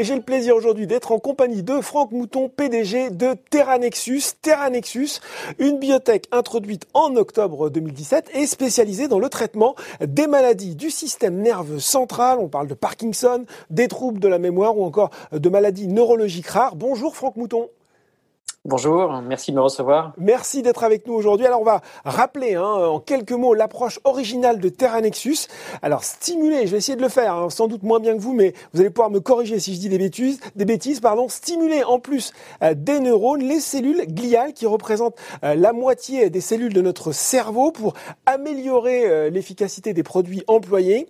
Et j'ai le plaisir aujourd'hui d'être en compagnie de Franck Mouton, PDG de Terranexus. Terranexus, une biotech introduite en octobre 2017 et spécialisée dans le traitement des maladies du système nerveux central. On parle de Parkinson, des troubles de la mémoire ou encore de maladies neurologiques rares. Bonjour Franck Mouton. Bonjour, merci de me recevoir. Merci d'être avec nous aujourd'hui. Alors on va rappeler hein, en quelques mots l'approche originale de Terra Nexus. Alors stimuler, je vais essayer de le faire, hein, sans doute moins bien que vous, mais vous allez pouvoir me corriger si je dis des bêtises. Des bêtises, pardon. Stimuler en plus euh, des neurones, les cellules gliales qui représentent euh, la moitié des cellules de notre cerveau pour améliorer euh, l'efficacité des produits employés.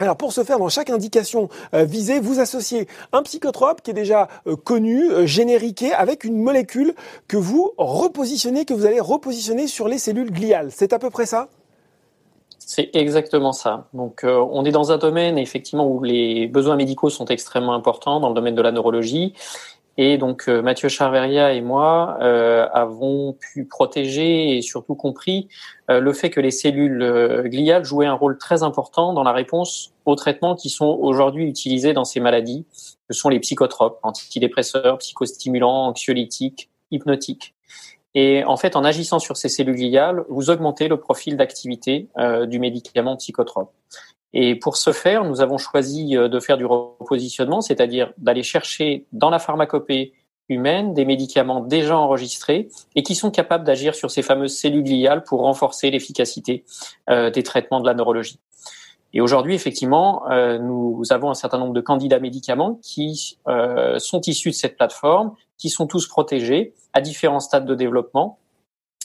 Alors pour ce faire, dans chaque indication euh, visée, vous associez un psychotrope qui est déjà euh, connu, euh, génériqué, avec une molécule que vous repositionnez, que vous allez repositionner sur les cellules gliales. C'est à peu près ça? C'est exactement ça. Donc, on est dans un domaine effectivement où les besoins médicaux sont extrêmement importants dans le domaine de la neurologie. Et donc euh, Mathieu Charveria et moi euh, avons pu protéger et surtout compris euh, le fait que les cellules gliales jouaient un rôle très important dans la réponse aux traitements qui sont aujourd'hui utilisés dans ces maladies, que sont les psychotropes, antidépresseurs, psychostimulants, anxiolytiques, hypnotiques. Et en fait, en agissant sur ces cellules gliales, vous augmentez le profil d'activité du médicament psychotrope. Et pour ce faire, nous avons choisi euh, de faire du repositionnement, c'est-à-dire d'aller chercher dans la pharmacopée humaine des médicaments déjà enregistrés et qui sont capables d'agir sur ces fameuses cellules gliales pour renforcer l'efficacité euh, des traitements de la neurologie. Et aujourd'hui, effectivement, euh, nous avons un certain nombre de candidats médicaments qui sont issus de cette plateforme, qui sont tous protégés à différents stades de développement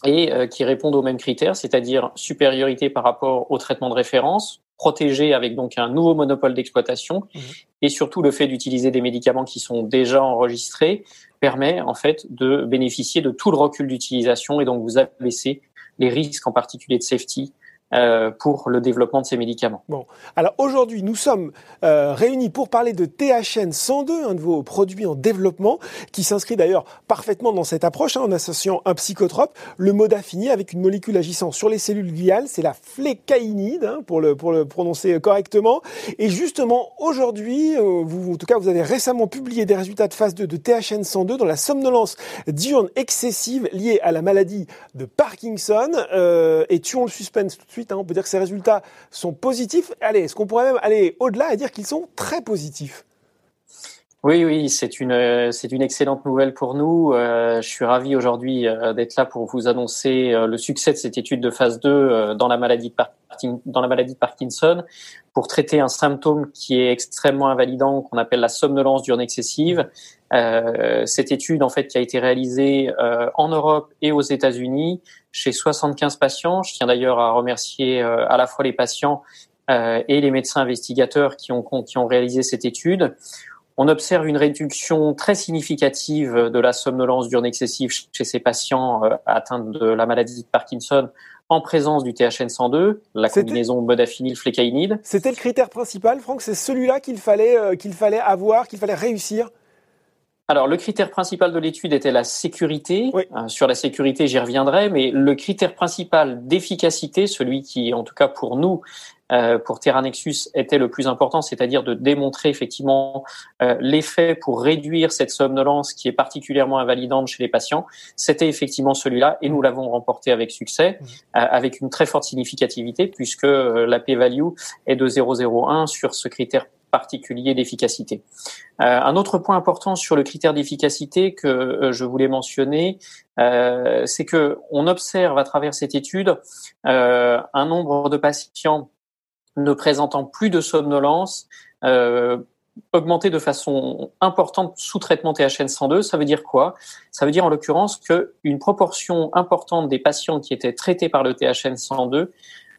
et qui répondent aux mêmes critères, c'est-à-dire supériorité par rapport au traitement de référence, protégé avec donc un nouveau monopole d'exploitation mmh. et surtout le fait d'utiliser des médicaments qui sont déjà enregistrés permet en fait de bénéficier de tout le recul d'utilisation et donc vous abaisser les risques en particulier de safety euh, pour le développement de ces médicaments. Bon, alors aujourd'hui, nous sommes euh, réunis pour parler de THN 102, un de vos produits en développement, qui s'inscrit d'ailleurs parfaitement dans cette approche, hein, en associant un psychotrope, le mode affiné avec une molécule agissant sur les cellules gliales, c'est la flécaïnide, hein, pour, le, pour le prononcer correctement. Et justement, aujourd'hui, euh, en tout cas, vous avez récemment publié des résultats de phase 2 de THN 102 dans la somnolence diurne excessive liée à la maladie de Parkinson. et tuons le suspense tout de suite Hein. On peut dire que ces résultats sont positifs. Allez, est-ce qu'on pourrait même aller au-delà et dire qu'ils sont très positifs? Oui, oui, c'est une c'est une excellente nouvelle pour nous. Euh, je suis ravi aujourd'hui euh, d'être là pour vous annoncer euh, le succès de cette étude de phase 2 dans la maladie de Parkinson pour traiter un symptôme qui est extrêmement invalidant qu'on appelle la somnolence diurne excessive. cette étude en fait qui a été réalisée en Europe et aux États-Unis chez 75 patients. Je tiens d'ailleurs à remercier euh, à la fois les patients euh, et les médecins investigateurs qui ont, qui ont réalisé cette étude. On observe une réduction très significative de la somnolence diurne excessive chez ces patients euh, atteints de la maladie de Parkinson en présence du THN102, la combinaison modafinil-flécaïnide. C'était le critère principal, Franck, c'est celui-là qu'il fallait, qu'il fallait avoir, qu'il fallait réussir alors, le critère principal de l'étude était la sécurité. Euh, sur la sécurité, j'y reviendrai, mais le critère principal d'efficacité, celui qui, en tout cas pour nous, euh, pour Terranexus, était le plus important, c'est-à-dire de démontrer effectivement euh, l'effet pour réduire cette somnolence qui est particulièrement invalidante chez les patients, c'était effectivement celui-là, et nous l'avons remporté avec succès, mmh. avec une très forte significativité, puisque la p-value est de 0,01 sur ce critère particulier d'efficacité. Euh, un autre point important sur le critère d'efficacité que euh, je voulais mentionner, euh, c'est que on observe à travers cette étude un nombre de patients ne présentant plus de somnolence augmenter de façon importante sous traitement THN 102. Ça veut dire quoi? Ça veut dire en l'occurrence qu'une proportion importante des patients qui étaient traités par le THN 102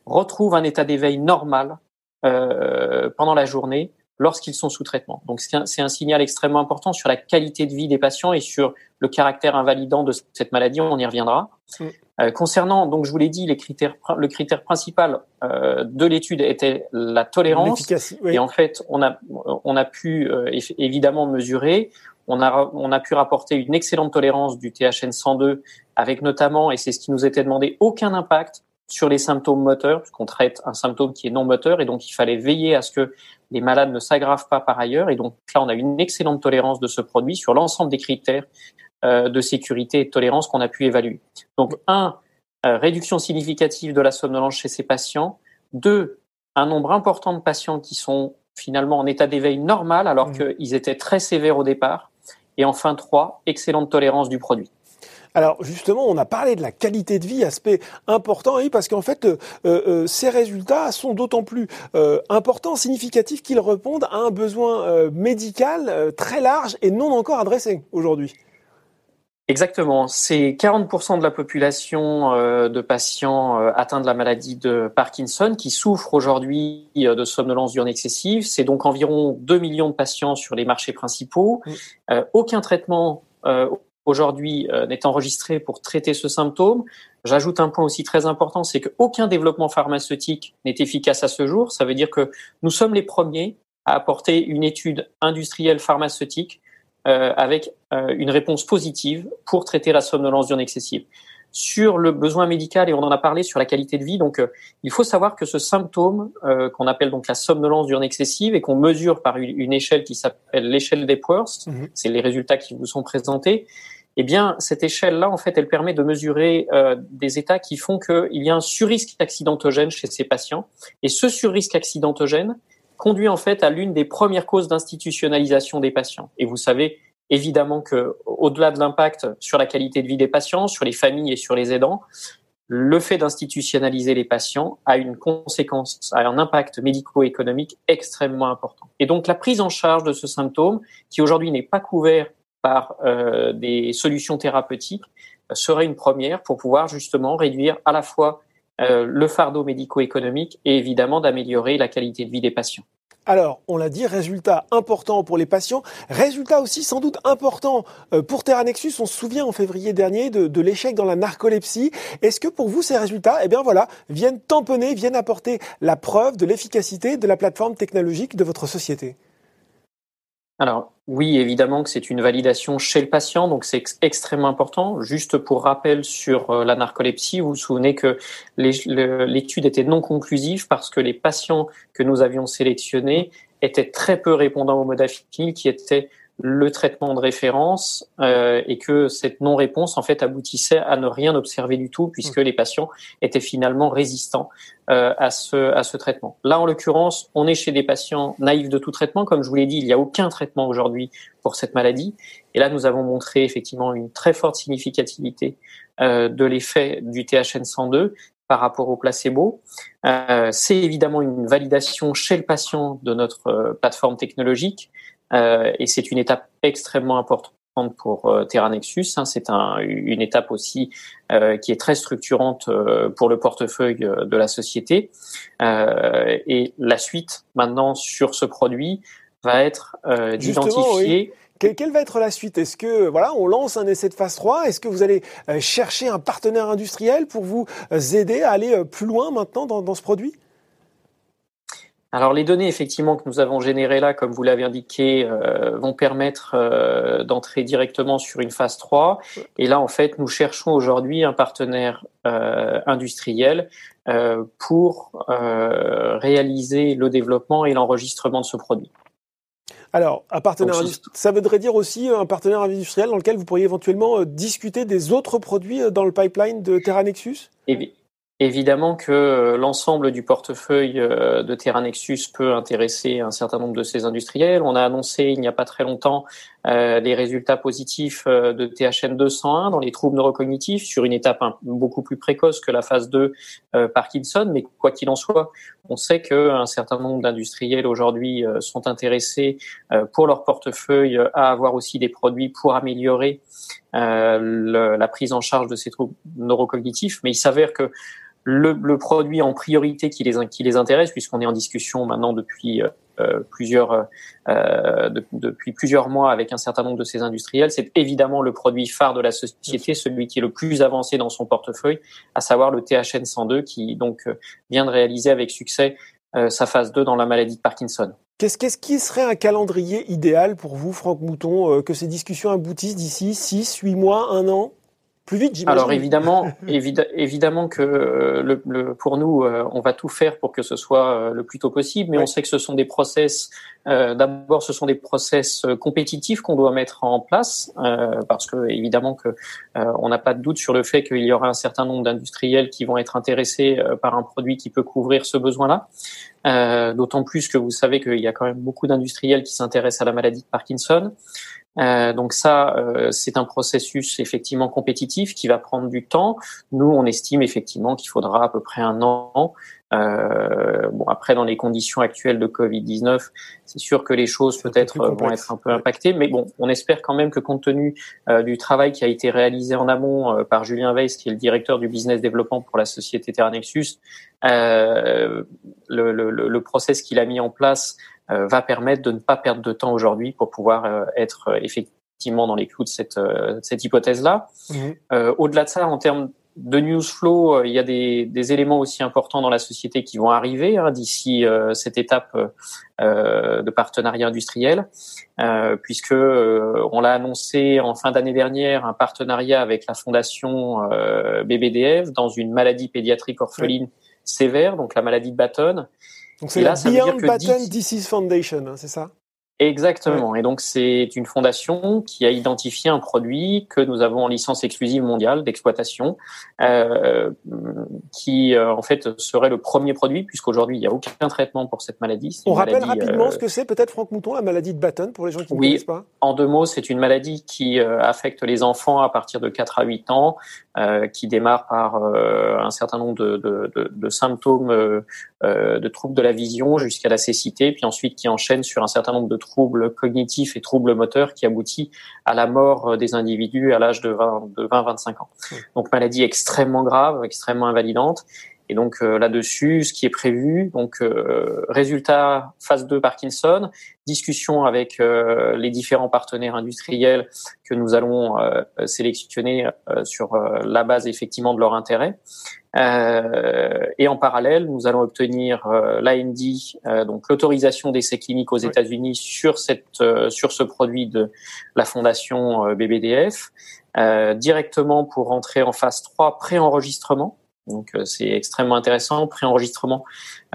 retrouvent un état d'éveil normal pendant la journée lorsqu'ils sont sous traitement. Donc c'est un, un, signal extrêmement important sur la qualité de vie des patients et sur le caractère invalidant de cette maladie. On y reviendra. Mm. Euh, concernant, donc je vous l'ai dit, les critères, le critère principal euh, de l'étude était la tolérance. Et en fait, on a, on a pu euh, évidemment mesurer. On a, on a pu rapporter une excellente tolérance du THN 102 avec notamment, et c'est ce qui nous était demandé, aucun impact sur les symptômes moteurs, puisqu'on traite un symptôme qui est non moteur, et donc il fallait veiller à ce que les malades ne s'aggravent pas par ailleurs. Et donc là, on a une excellente tolérance de ce produit sur l'ensemble des critères euh, de sécurité et de tolérance qu'on a pu évaluer. Donc un, euh, réduction significative de la somnolence chez ces patients. Deux, un nombre important de patients qui sont finalement en état d'éveil normal alors mmh. qu'ils étaient très sévères au départ. Et enfin, trois, excellente tolérance du produit. Alors justement, on a parlé de la qualité de vie, aspect important, oui, parce qu'en fait, euh, euh, ces résultats sont d'autant plus euh, importants, significatifs qu'ils répondent à un besoin médical très large et non encore adressé aujourd'hui. Exactement. C'est 40% de la population de patients atteints de la maladie de Parkinson qui souffrent aujourd'hui de somnolence diurne excessive. C'est donc environ 2 millions de patients sur les marchés principaux. aucun traitement aujourd'hui euh, n'est enregistré pour traiter ce symptôme. J'ajoute un point aussi très important, c'est qu'aucun développement pharmaceutique n'est efficace à ce jour. Ça veut dire que nous sommes les premiers à apporter une étude industrielle pharmaceutique euh, avec euh, une réponse positive pour traiter la somnolence diurne excessive. Sur le besoin médical, et on en a parlé sur la qualité de vie, donc il faut savoir que ce symptôme qu'on appelle donc la somnolence diurne excessive et qu'on mesure par une, échelle qui s'appelle l'échelle des Worst, mmh c'est les résultats qui vous sont présentés, eh bien, cette échelle-là, en fait, elle permet de mesurer euh, des états qui font qu'il y a un surrisque accidentogène chez ces patients. Et ce surrisque accidentogène conduit en fait à l'une des premières causes d'institutionnalisation des patients. Et vous savez évidemment que, au-delà de l'impact sur la qualité de vie des patients, sur les familles et sur les aidants, le fait d'institutionnaliser les patients a une conséquence, a un impact médico-économique extrêmement important. Et donc la prise en charge de ce symptôme, qui aujourd'hui n'est pas couvert par euh, des solutions thérapeutiques serait une première pour pouvoir justement réduire à la fois euh, le fardeau médico-économique et évidemment d'améliorer la qualité de vie des patients. Alors, on l'a dit, résultat important pour les patients, résultat aussi sans doute important euh, pour Terranexus. On se souvient en février dernier de, de l'échec dans la narcolepsie. Est-ce que pour vous, ces résultats, eh bien voilà, viennent tamponner, viennent apporter la preuve de l'efficacité de la plateforme technologique de votre société? Alors oui, évidemment que c'est une validation chez le patient, donc c'est extrêmement important. Juste pour rappel sur euh, la narcolepsie, vous vous souvenez que l'étude était non conclusive parce que les patients que nous avions sélectionnés étaient très peu répondants au modafinil, qui était le traitement de référence euh, et que cette non-réponse en fait aboutissait à ne rien observer du tout puisque mmh. les patients étaient finalement résistants euh, à ce à ce traitement. Là en l'occurrence, on est chez des patients naïfs de tout traitement comme je vous l'ai dit, il n'y a aucun traitement aujourd'hui pour cette maladie et là nous avons montré effectivement une très forte significativité euh, de l'effet du THN 102 par rapport au placebo. Euh, c'est évidemment une validation chez le patient de notre euh, plateforme technologique et c'est une étape extrêmement importante pour euh, Terra Nexus. Hein. c'est un, une étape aussi euh, qui est très structurante euh, pour le portefeuille de la société. et la suite maintenant sur ce produit va être d'identifier. Quelle, va être la suite? Est-ce que voilà, on lance un essai de phase 3 Est-ce que vous allez chercher un partenaire industriel pour vous aider à aller plus loin maintenant dans, dans ce produit? Alors les données effectivement que nous avons générées là, comme vous l'avez indiqué, euh, vont permettre euh, d'entrer directement sur une phase 3. Et là, en fait, nous cherchons aujourd'hui un partenaire euh, industriel pour réaliser le développement et l'enregistrement de ce produit. Alors, un partenaire ça voudrait dire aussi un partenaire industriel dans lequel vous pourriez éventuellement discuter des autres produits dans le pipeline de Terra Nexus? Évidemment que euh, l'ensemble du portefeuille euh, de Terra Nexus peut intéresser un certain nombre de ces industriels. On a annoncé il n'y a pas très longtemps euh, les résultats positifs de THN 201 dans les troubles neurocognitifs sur une étape beaucoup plus précoce que la phase 2 Parkinson. Mais quoi qu'il en soit, on sait qu'un certain nombre d'industriels aujourd'hui sont intéressés pour leur portefeuille à avoir aussi des produits pour améliorer la prise en charge de ces troubles neurocognitifs. Mais il s'avère que le, le, produit en priorité qui les, qui les intéresse, puisqu'on est en discussion maintenant depuis euh, euh plusieurs euh, depuis plusieurs mois avec un certain nombre de ces industriels, c'est évidemment le produit phare de la société, celui qui est le plus avancé dans son portefeuille, à savoir le THN 102, qui donc euh, vient de réaliser avec succès euh, sa phase 2 dans la maladie de Parkinson. Qu'est-ce qu'est-ce qui serait un calendrier idéal pour vous, Franck Mouton, que ces discussions aboutissent d'ici 6, 8 mois, un an? Plus vite, j'imagine. Alors évidemment, évidemment que le, le, pour nous, on va tout faire pour que ce soit le plus tôt possible, mais on sait que ce sont des process. D'abord, ce sont des process compétitifs qu'on doit mettre en place, parce que évidemment que on n'a pas de doute sur le fait qu'il y aura un certain nombre d'industriels qui vont être intéressés par un produit qui peut couvrir ce besoin-là. Euh, d'autant plus que vous savez qu'il y a quand même beaucoup d'industriels qui s'intéressent à la maladie de Parkinson. Euh, donc ça, euh, c'est un processus effectivement compétitif qui va prendre du temps. Nous, on estime effectivement qu'il faudra à peu près un an. Euh, bon, après, dans les conditions actuelles de Covid-19, c'est sûr que les choses peut-être vont être un peu impactées, mais bon, on espère quand même que compte tenu du travail qui a été réalisé en amont par Julien Weiss, qui est le directeur du business développement pour la société Terranexus, le, le, le process qu'il a mis en place euh, va permettre de ne pas perdre de temps aujourd'hui pour pouvoir euh, être euh, effectivement dans les clous de cette, cette hypothèse-là. Mhm. Au-delà de ça, en termes de news flow, il y a des, des, éléments aussi importants dans la société qui vont arriver hein, d'ici cette étape euh, de partenariat industriel, euh, puisque on l'a annoncé en fin d'année dernière un partenariat avec la fondation BBDF dans une maladie pédiatrique orpheline sévère, donc la maladie de Batten. Donc c'est la Beyond Batten Disease Foundation, hein, c'est ça? Exactement. Et donc c'est une fondation qui a identifié un produit que nous avons en licence exclusive mondiale d'exploitation, euh, qui euh, en fait serait le premier produit puisqu'aujourd'hui il n'y a aucun traitement pour cette maladie. On rappelle rapidement euh, ce que c'est, peut-être Franck Mouton, la maladie de Batten pour les gens qui ne connaissent pas? En deux mots, c'est une maladie qui euh, affecte les enfants à partir de 4 à 8 ans, qui démarre par un certain nombre de, de, de, de symptômes de troubles de la vision jusqu'à la cécité, puis ensuite qui enchaîne sur un certain nombre de troubles cognitifs et troubles moteurs qui aboutit à la mort euh, des individus à l'âge de 20-25 ans. Donc maladie extrêmement grave, extrêmement invalidante. Et donc euh, là-dessus, ce qui est prévu, donc euh, résultat phase 2 Parkinson, discussion avec les différents partenaires industriels que nous allons sélectionner sur la base effectivement de leur intérêt. Euh, et en parallèle, nous allons obtenir euh, l'AND, euh, donc l'autorisation d'essai cliniques aux États-Unis sur cette sur ce produit de la fondation BBDF, directement pour entrer en phase 3 pré-enregistrement. Donc c'est extrêmement intéressant, pré-enregistrement,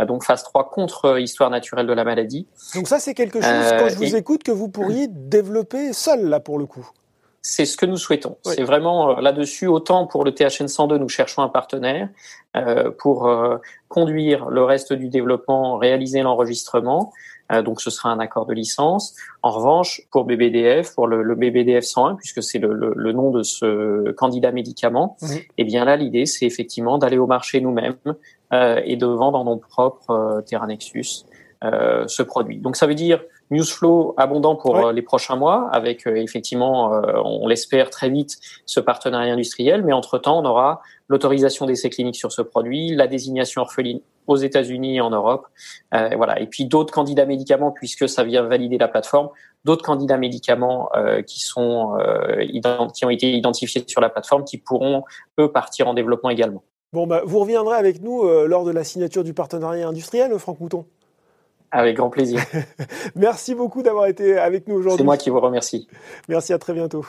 donc phase 3 contre histoire naturelle de la maladie. Donc ça c'est quelque chose, quand je vous écoute, que vous pourriez développer seul là pour le coup c'est ce que nous souhaitons. C'est vraiment euh, là-dessus, autant pour le THN 102, nous cherchons un partenaire euh, pour euh, conduire le reste du développement, réaliser l'enregistrement. Donc ce sera un accord de licence. En revanche, pour BBDF, pour le, BBDF 101, puisque c'est le, nom de ce candidat médicament, eh bien là, l'idée, c'est effectivement d'aller au marché nous-mêmes et de vendre en nom propre Terra Nexus ce produit. Donc ça veut dire Newsflow abondant pour euh, les prochains mois, avec euh, effectivement, euh, on l'espère très vite, ce partenariat industriel. Mais entre-temps, on aura l'autorisation d'essais cliniques sur ce produit, la désignation orpheline aux États-Unis et en Europe, voilà. Et puis d'autres candidats médicaments, puisque ça vient valider la plateforme, d'autres candidats médicaments qui sont qui ont été identifiés sur la plateforme, qui pourront eux partir en développement également. Bon, bah, vous reviendrez avec nous lors de la signature du partenariat industriel, Franck Mouton? Avec grand plaisir. Merci beaucoup d'avoir été avec nous aujourd'hui. C'est moi qui vous remercie. Merci, à très bientôt.